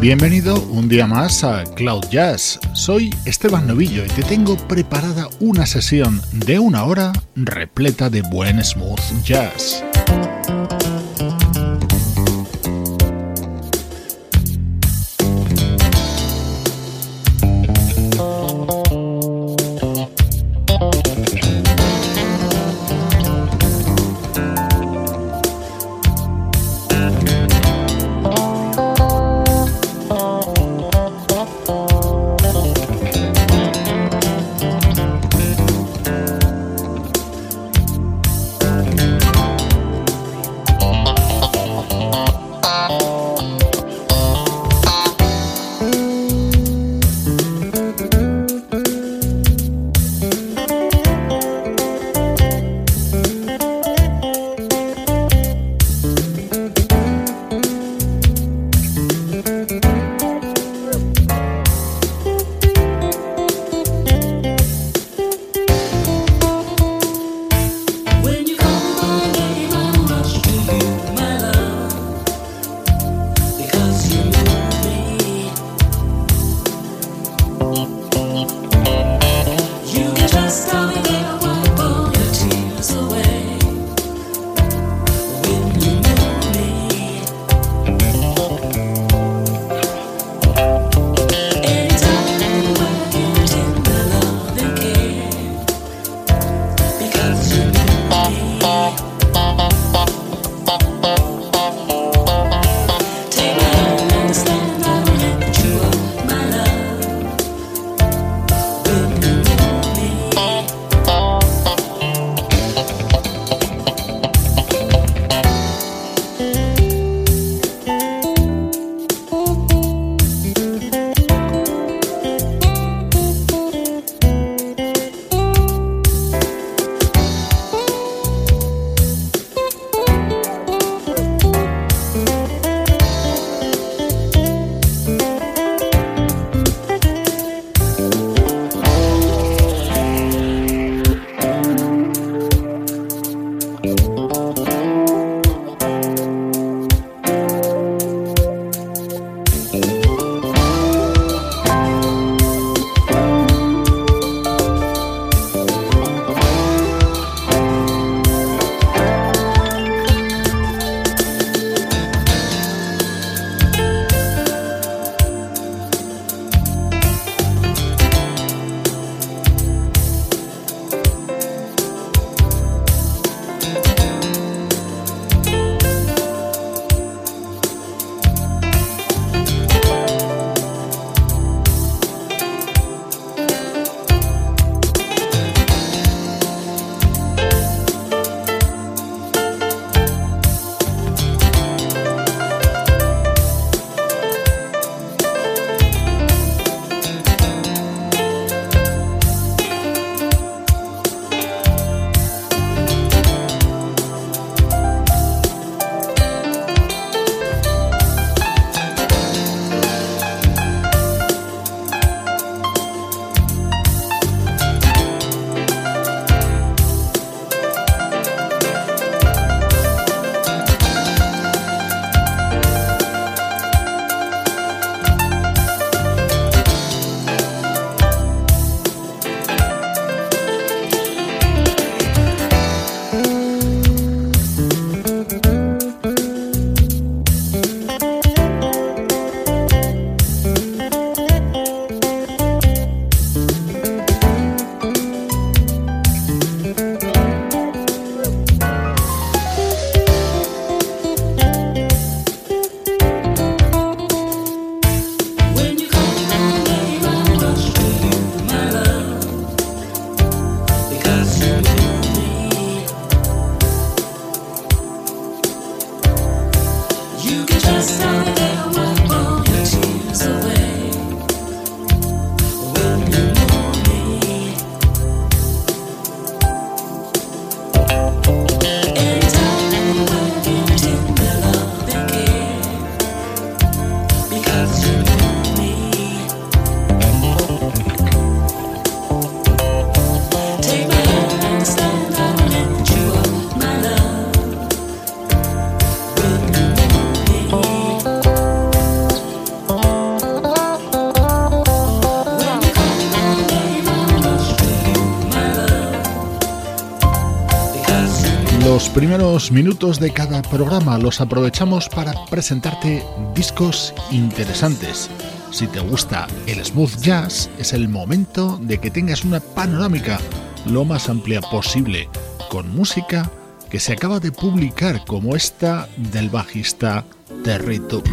Bienvenido un día más a Cloud Jazz. Soy Esteban Novillo y te tengo preparada una sesión de una hora repleta de buen smooth jazz. Primeros minutos de cada programa los aprovechamos para presentarte discos interesantes. Si te gusta el smooth jazz, es el momento de que tengas una panorámica lo más amplia posible, con música que se acaba de publicar como esta del bajista Terry Tuck.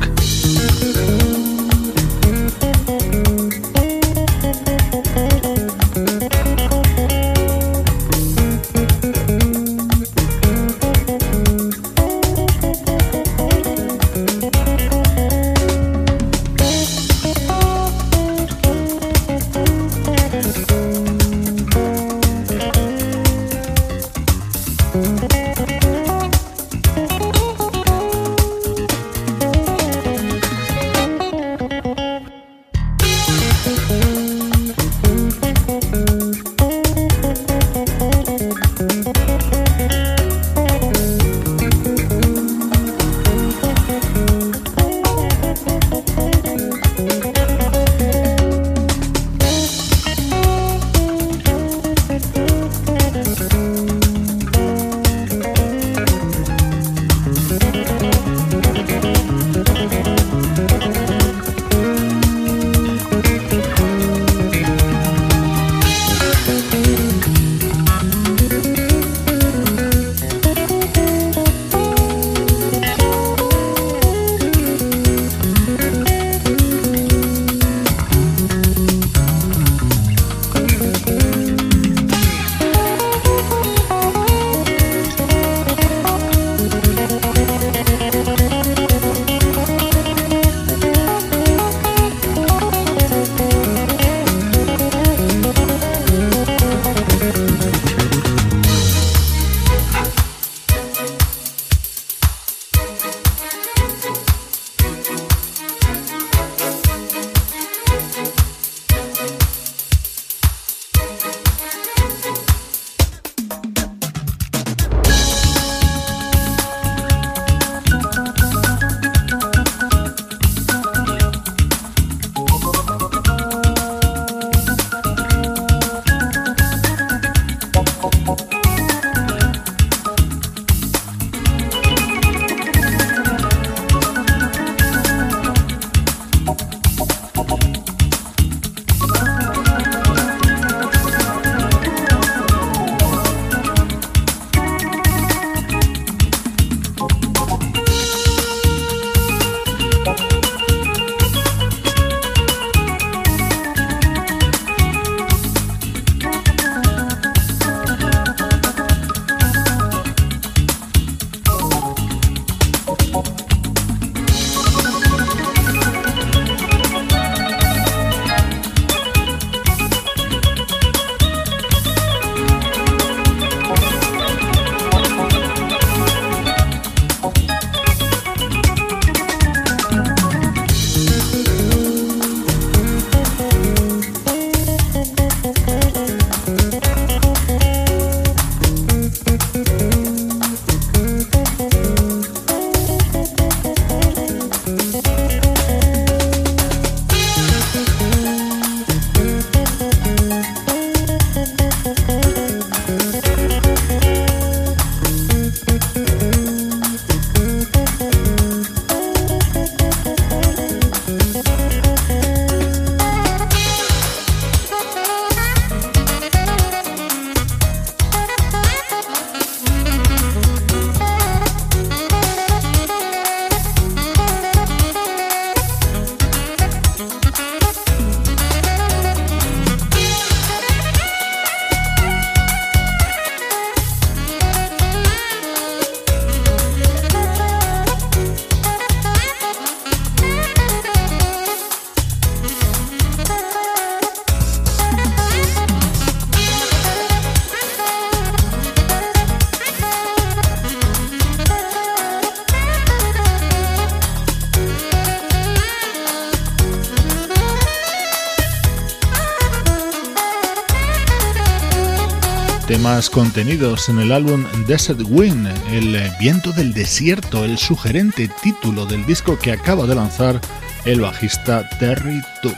Contenidos en el álbum Desert Wind, el viento del desierto, el sugerente título del disco que acaba de lanzar el bajista Terry Tuck.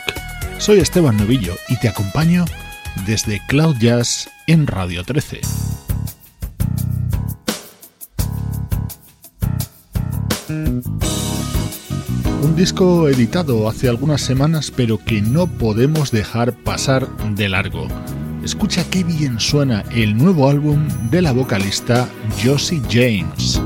Soy Esteban Novillo y te acompaño desde Cloud Jazz en Radio 13. Un disco editado hace algunas semanas pero que no podemos dejar pasar de largo. Escucha qué bien suena el nuevo álbum de la vocalista Josie James.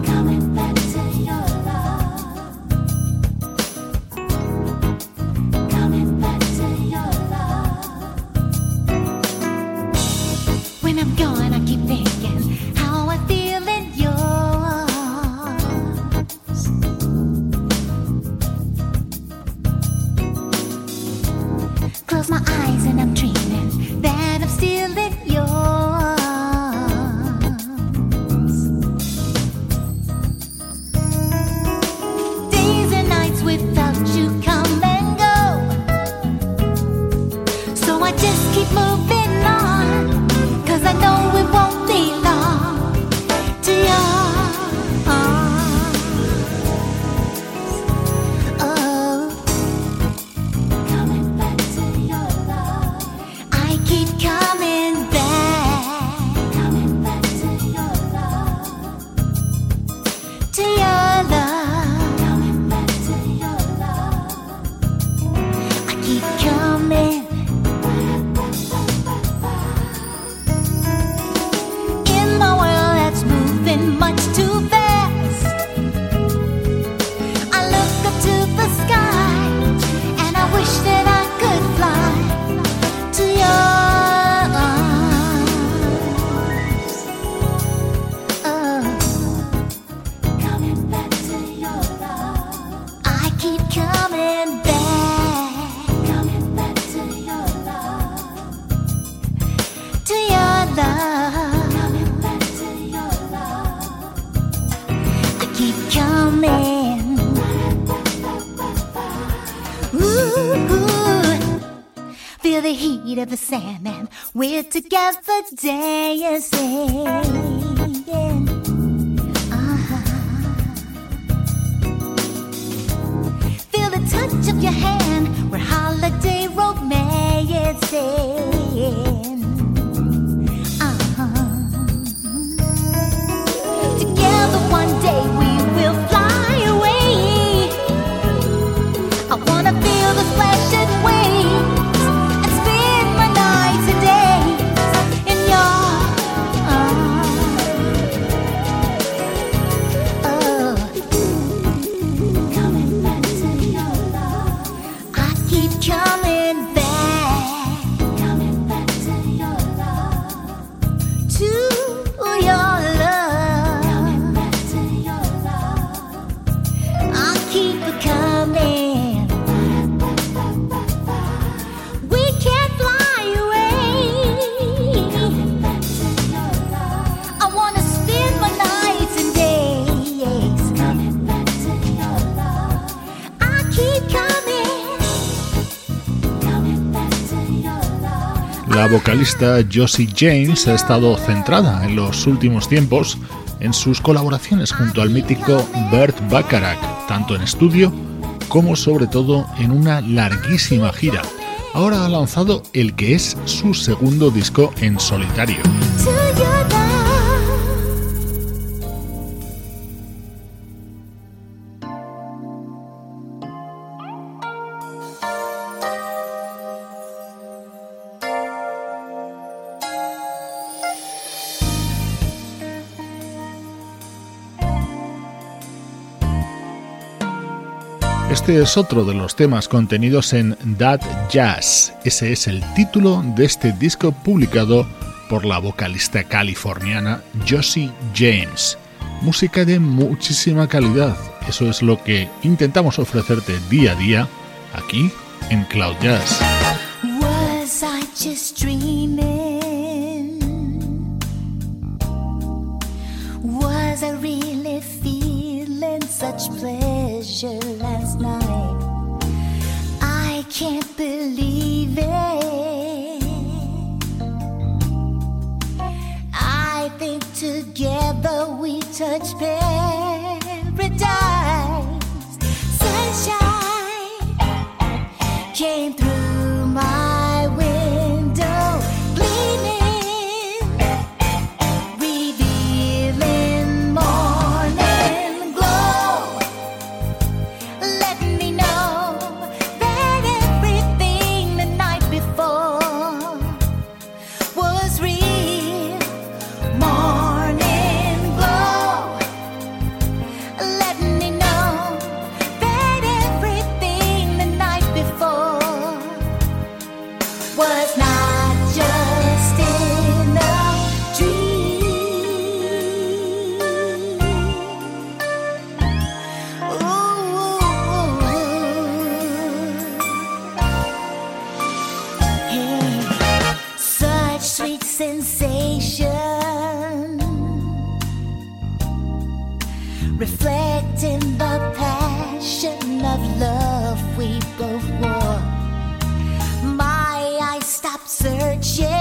We're together dancing. Uh-huh. Feel the touch of your hand. Vocalista Josie James ha estado centrada en los últimos tiempos en sus colaboraciones junto al mítico Bert Bacharach, tanto en estudio como sobre todo en una larguísima gira. Ahora ha lanzado el que es su segundo disco en solitario. Este es otro de los temas contenidos en That Jazz. Ese es el título de este disco publicado por la vocalista californiana Josie James. Música de muchísima calidad. Eso es lo que intentamos ofrecerte día a día aquí en Cloud Jazz. sensation reflecting the passion of love we both wore. My eyes stopped searching.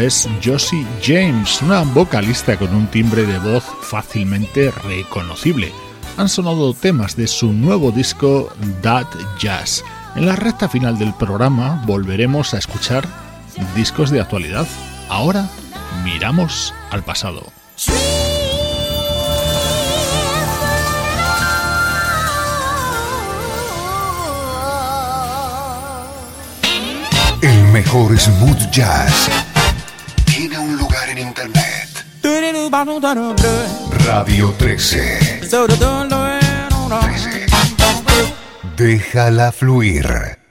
Es Josie James, una vocalista con un timbre de voz fácilmente reconocible. Han sonado temas de su nuevo disco That Jazz. En la recta final del programa volveremos a escuchar discos de actualidad. Ahora miramos al pasado. El mejor smooth jazz tiene un lugar en internet. Radio 13. 13. Déjala fluir.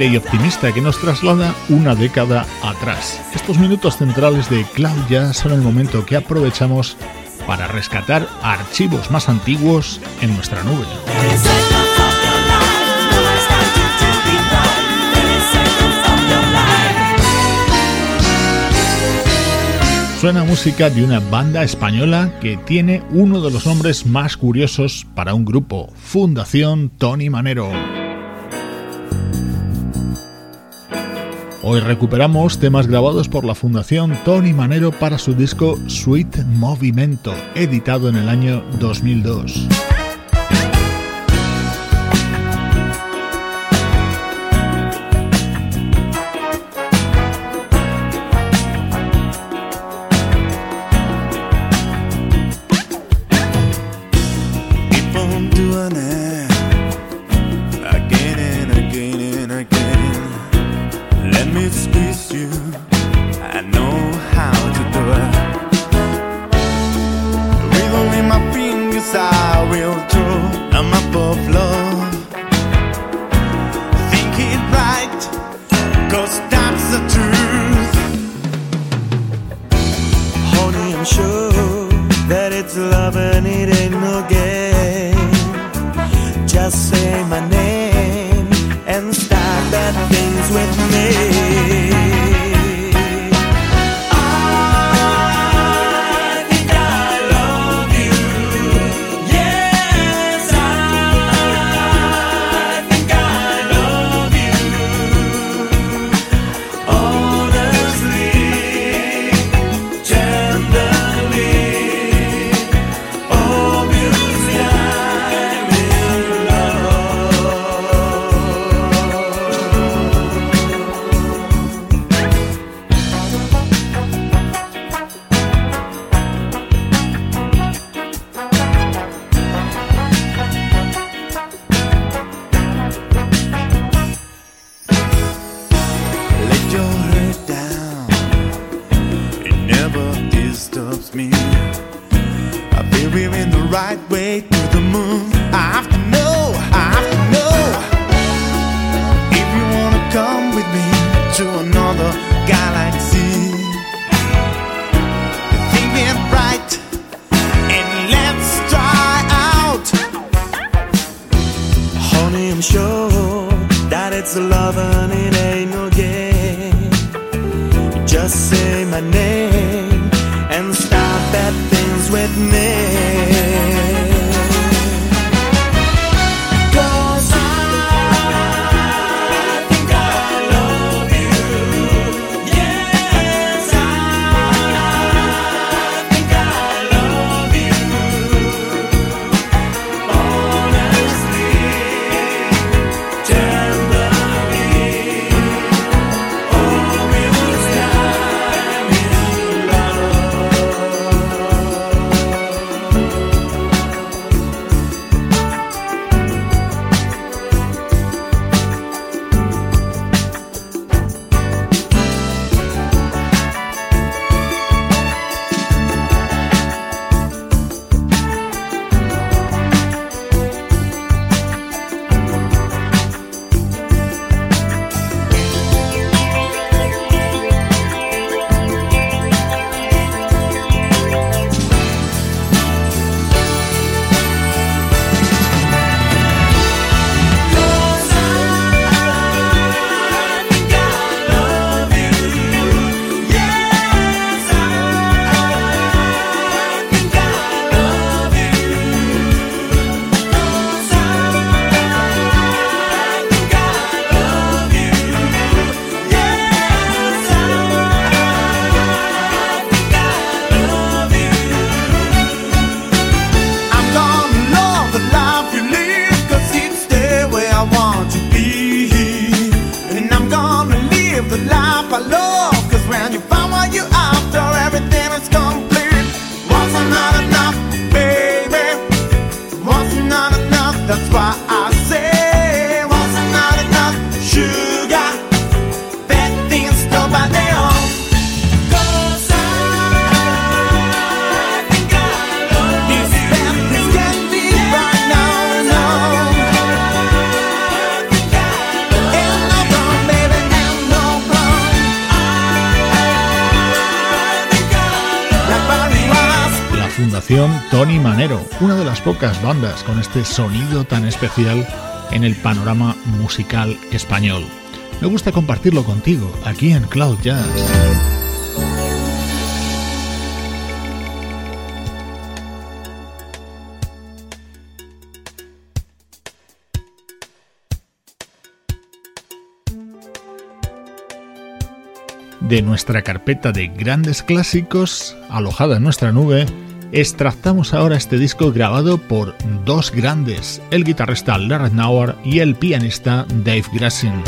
Y optimista que nos traslada una década atrás. Estos minutos centrales de Cloud Jazz son el momento que aprovechamos para rescatar archivos más antiguos en nuestra nube. Suena música de una banda española que tiene uno de los nombres más curiosos para un grupo, Fundación Tony Manero. Hoy recuperamos temas grabados por la Fundación Tony Manero para su disco Sweet Movimento, editado en el año 2002. Tony Manero, una de las pocas bandas con este sonido tan especial en el panorama musical español. Me gusta compartirlo contigo aquí en Cloud Jazz. De nuestra carpeta de grandes clásicos, alojada en nuestra nube, extractamos ahora este disco grabado por dos grandes, el guitarrista Larry Nauer y el pianista Dave Grassin.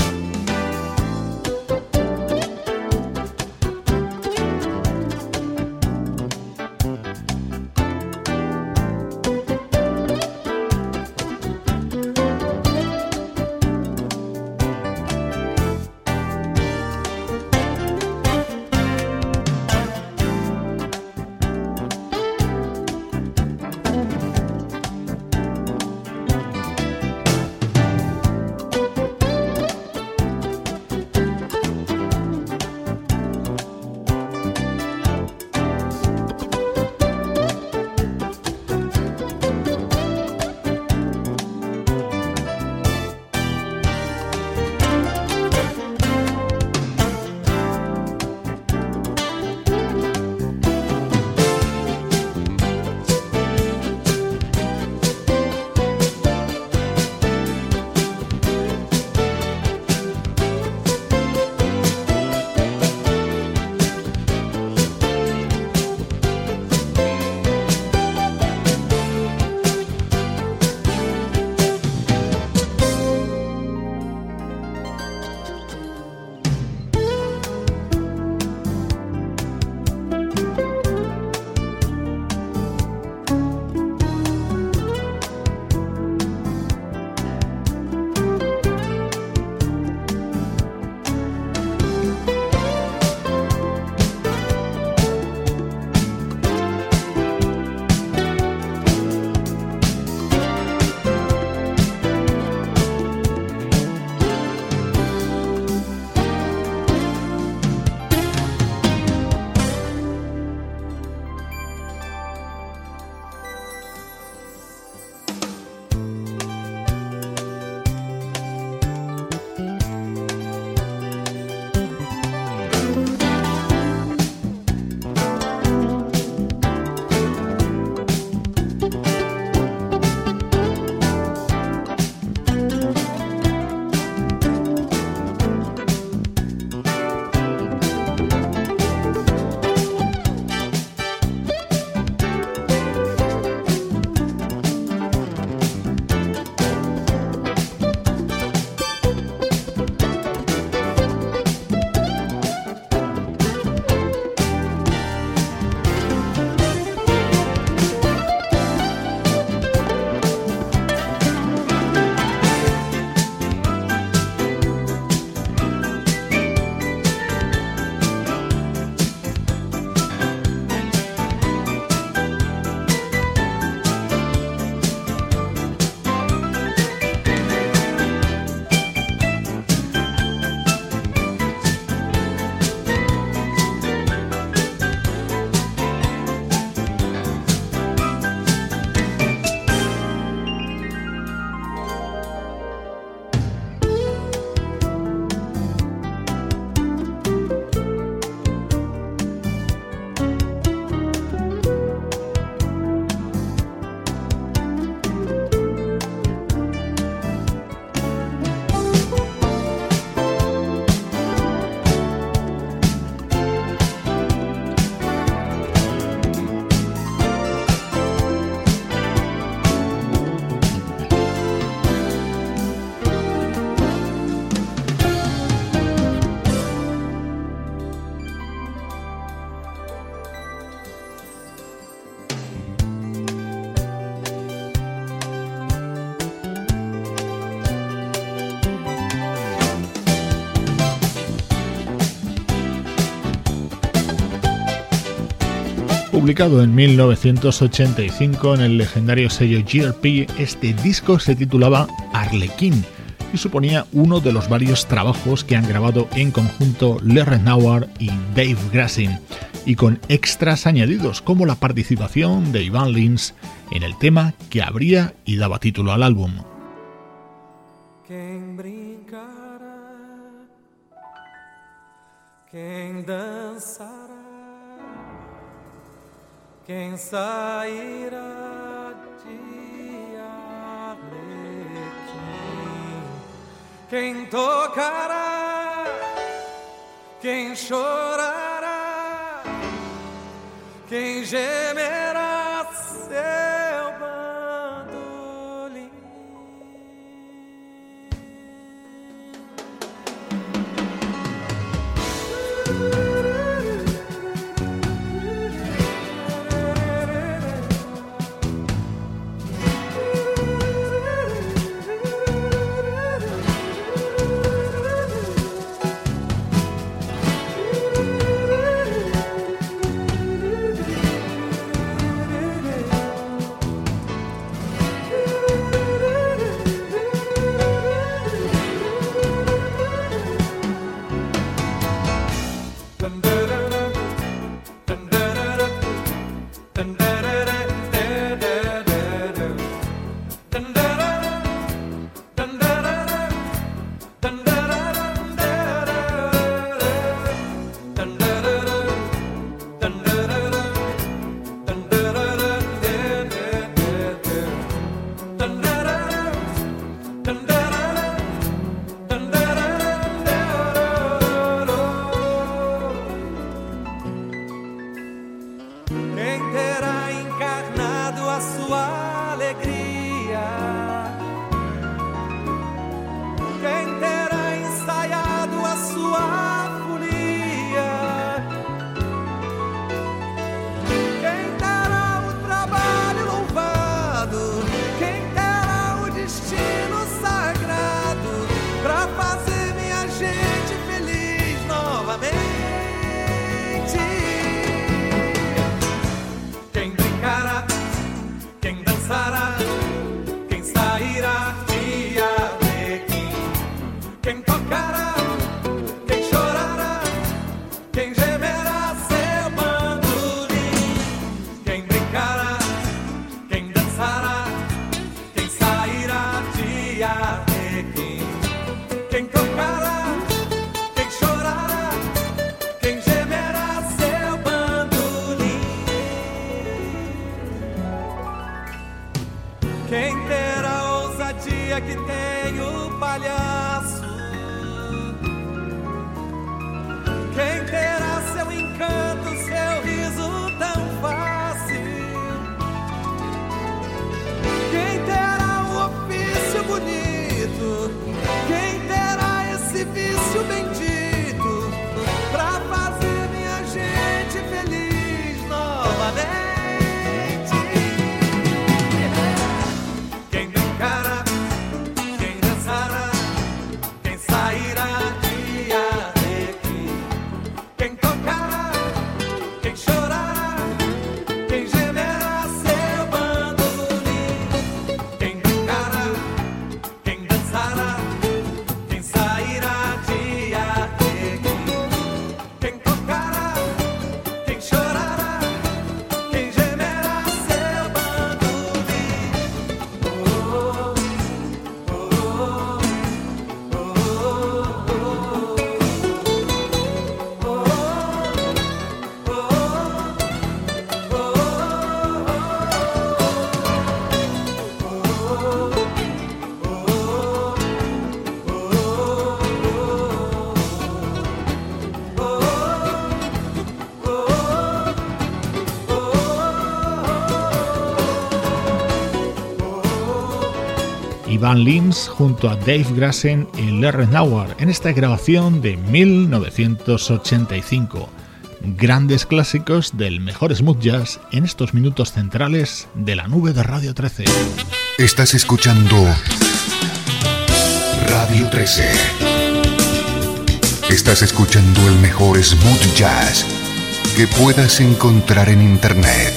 Publicado en 1985 en el legendario sello GRP, este disco se titulaba Arlequín y suponía uno de los varios trabajos que han grabado en conjunto Larry Nauer y Dave Grassin, y con extras añadidos como la participación de Ivan Lins en el tema que abría y daba título al álbum. Sairá de Arlequim, quem tocará, quem chorará, quem gemerá Van Lins junto a Dave Grassen y Larry Nauer en esta grabación de 1985. Grandes clásicos del mejor smooth jazz en estos minutos centrales de la nube de Radio 13. Estás escuchando Radio 13. Estás escuchando el mejor smooth jazz que puedas encontrar en Internet.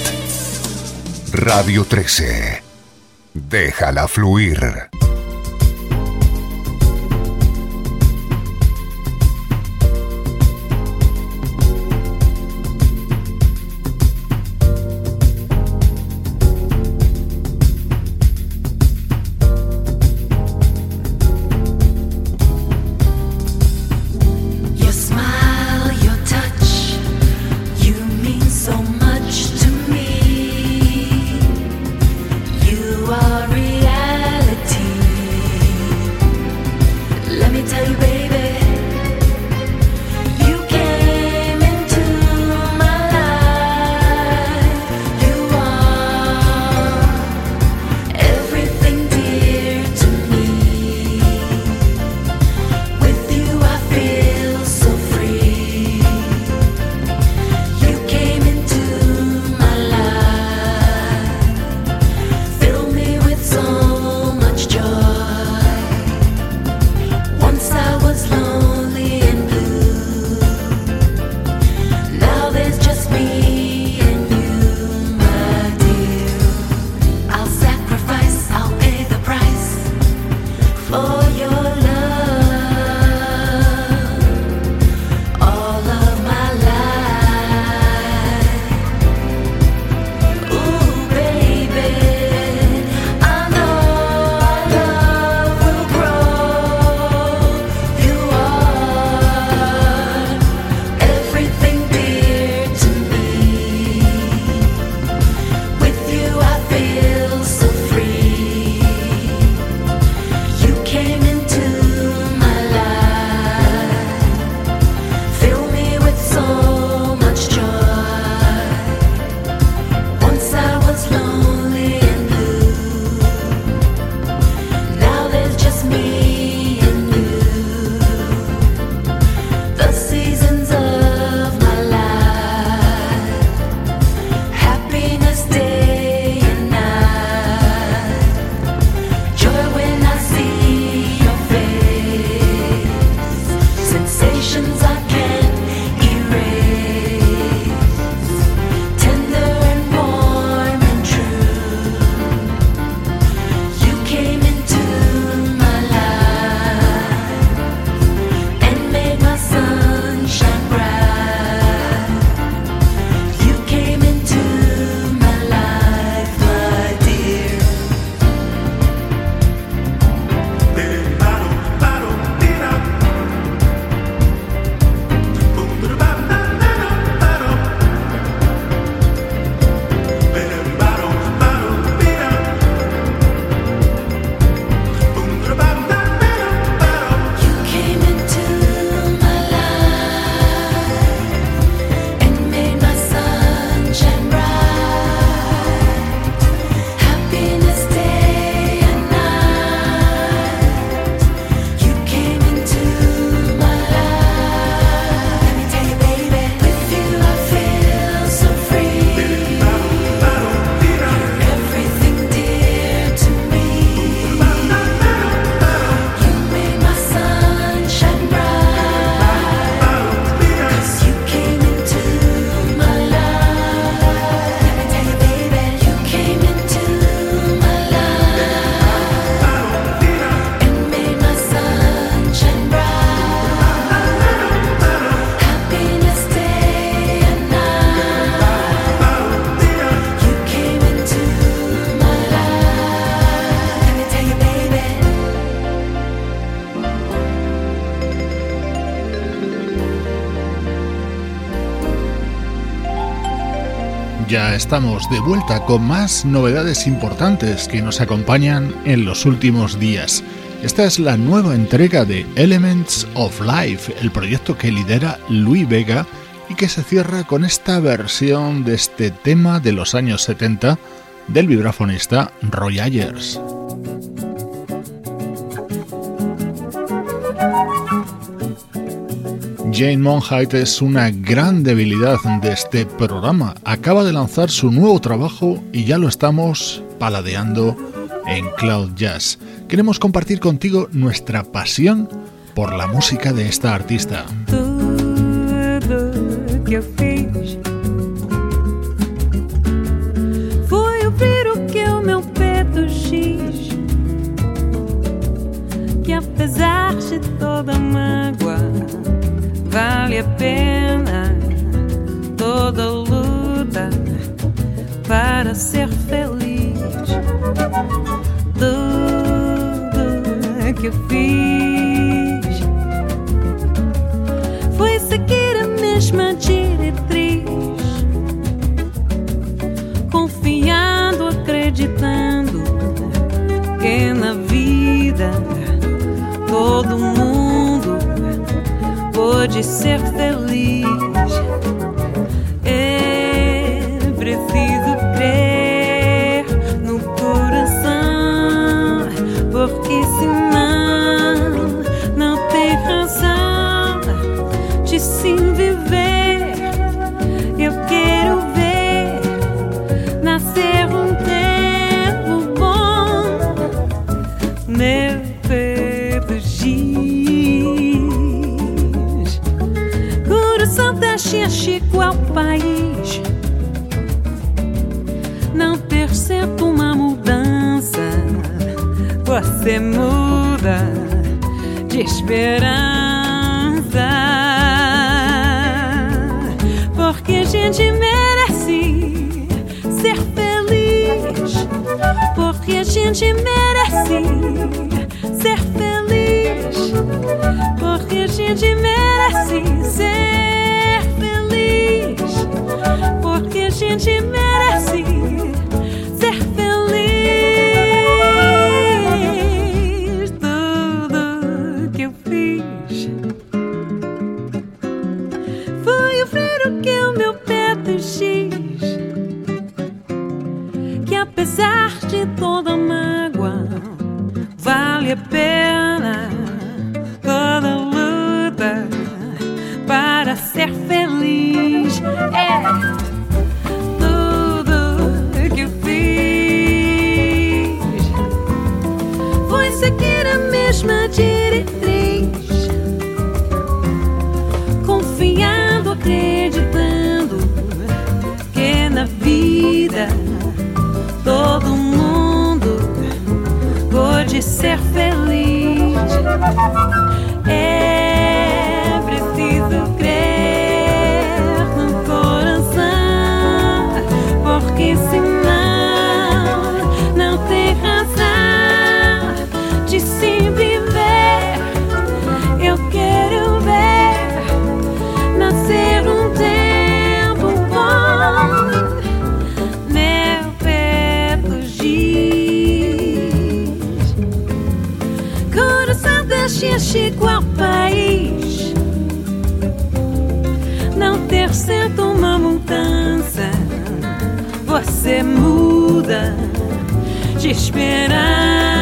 Radio 13. Déjala fluir. Estamos de vuelta con más novedades importantes que nos acompañan en los últimos días. Esta es la nueva entrega de Elements of Life, el proyecto que lidera Louis Vega y que se cierra con esta versión de este tema de los años 70 del vibrafonista Roy Ayers. Jane Monheit es una gran debilidad de este programa. Acaba de lanzar su nuevo trabajo y ya lo estamos paladeando en Cloud Jazz. Queremos compartir contigo nuestra pasión por la música de esta artista. A pena toda luta para ser feliz. Tudo que eu fiz foi seguir a mesma diretriz, confiando, acreditando que na vida todo mundo pode ser feliz. Você muda de esperança. Porque a gente merece ser feliz. Porque a gente merece ser feliz. Porque a gente merece ser feliz. Porque a gente merece longe. Foi o freiro que o meu pé te que apesar de toda mágoa vale a pena toda luta para ser feliz. É. Seguir a mesma direção. Pode ser feliz. É Chico ao país. Não ter certo uma mudança Você muda de esperança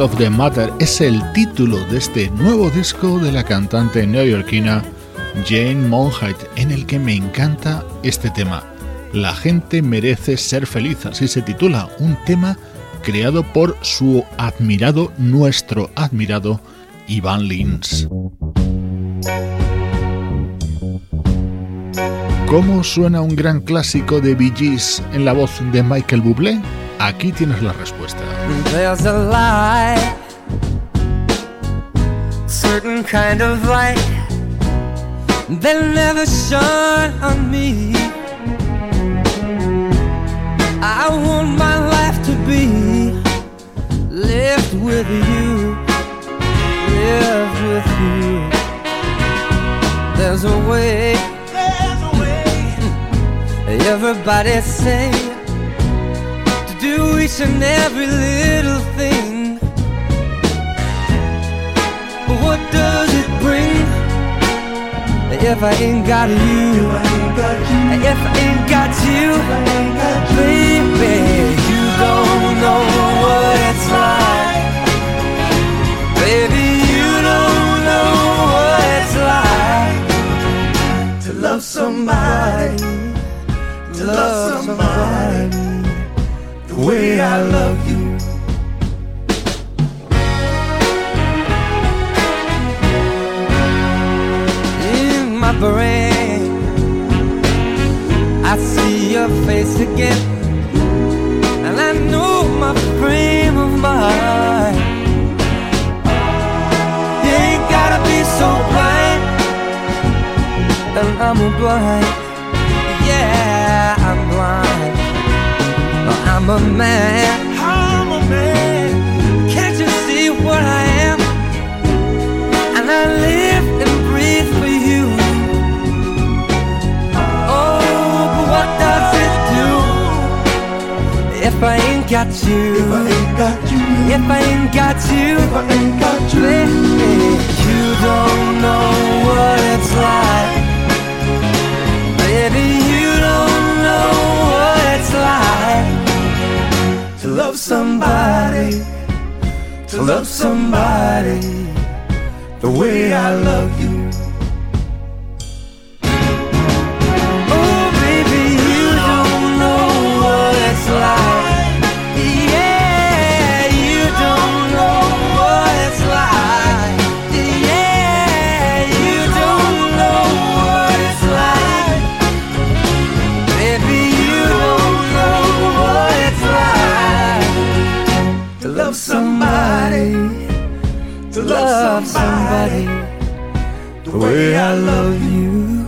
Of the Matter es el título de este nuevo disco de la cantante neoyorquina Jane Monheit, en el que me encanta este tema. La gente merece ser feliz, así se titula, un tema creado por su admirado, nuestro admirado Ivan Lins. ¿Cómo suena un gran clásico de Bee en la voz de Michael Bublé? Aquí tienes la respuesta. There's a light, certain kind of light that never shone on me. I want my life to be lived with you, lived with you. There's a way, there's a way. Everybody say each and every little thing. But what does it bring if I ain't got you? If I ain't got you, baby, you don't know what it's like. Baby, you don't know what it's like to love somebody, to love somebody way I love you. In my brain, I see your face again, and I know my frame of mind. You ain't gotta be so blind, and I'm blind. I'm a man. I'm a man. Can't you see what I am? And I live and breathe for you. Oh, but what does it do if I ain't got you? If I ain't got you. If I ain't got you. If I ain't got you. You don't know what it's like. Baby, you don't know what it's like love somebody, to love somebody the way I love you. Love somebody, to love somebody. the way I love you,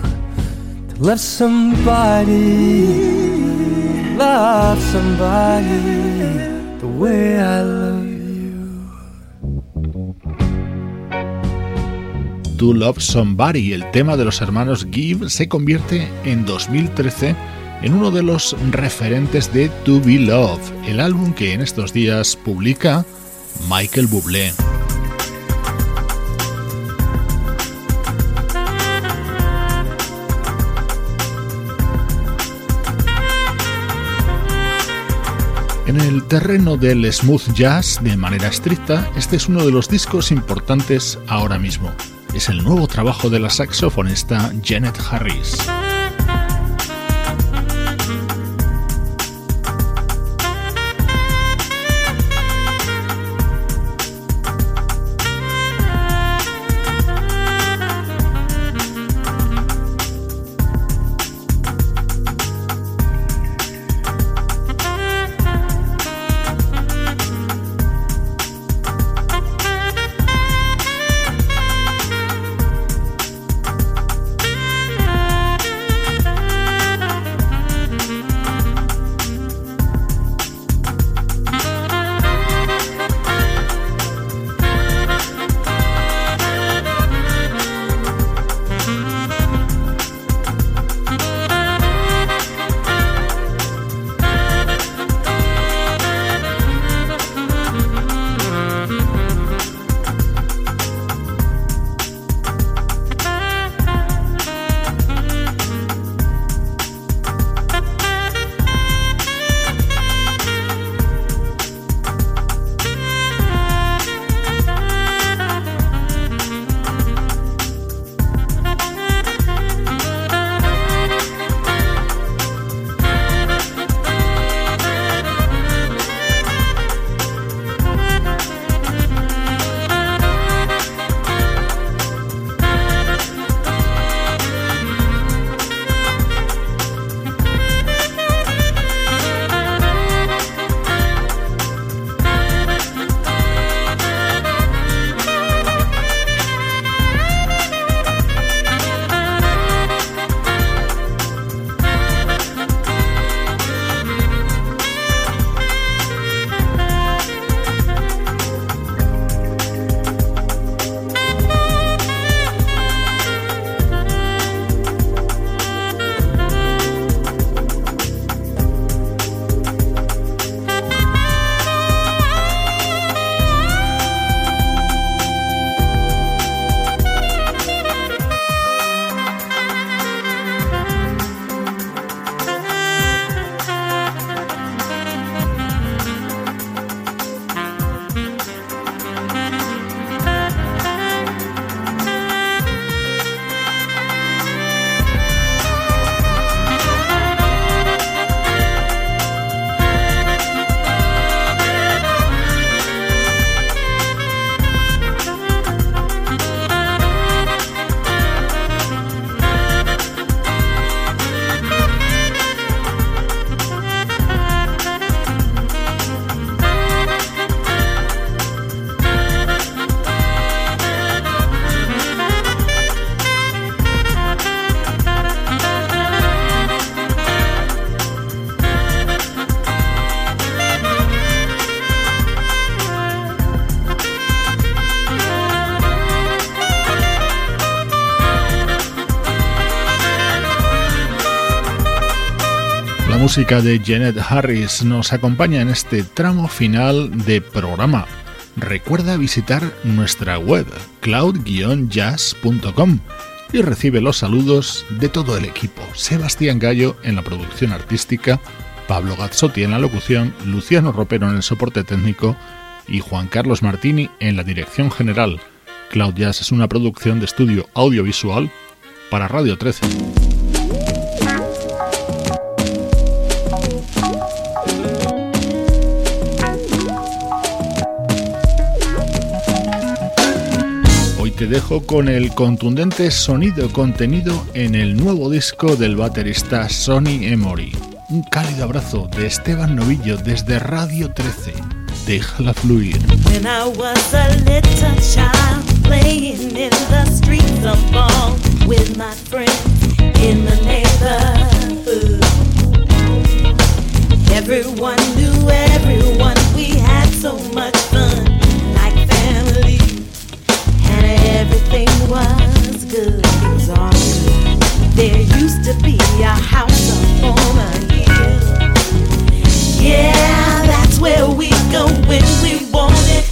to love somebody, love somebody. The way I love you. To Love Somebody, el tema de los hermanos Give, se convierte en 2013 en uno de los referentes de To Be Love, el álbum que en estos días publica Michael Bublé. En el terreno del smooth jazz, de manera estricta, este es uno de los discos importantes ahora mismo. Es el nuevo trabajo de la saxofonista Janet Harris. música de Janet Harris nos acompaña en este tramo final de programa. Recuerda visitar nuestra web cloud-jazz.com y recibe los saludos de todo el equipo. Sebastián Gallo en la producción artística, Pablo Gazzotti en la locución, Luciano Ropero en el soporte técnico y Juan Carlos Martini en la dirección general. Cloud Jazz es una producción de estudio audiovisual para Radio 13. te dejo con el contundente sonido contenido en el nuevo disco del baterista Sonny Emory. Un cálido abrazo de Esteban Novillo desde Radio 13. Déjala fluir. When I was a little child, playing in the streets of ball with my friends in the neighborhood. Everyone knew everyone, we had so much fun. everything was good. It was all good. There used to be a house up on a hill. Yeah, that's where we go when we want it.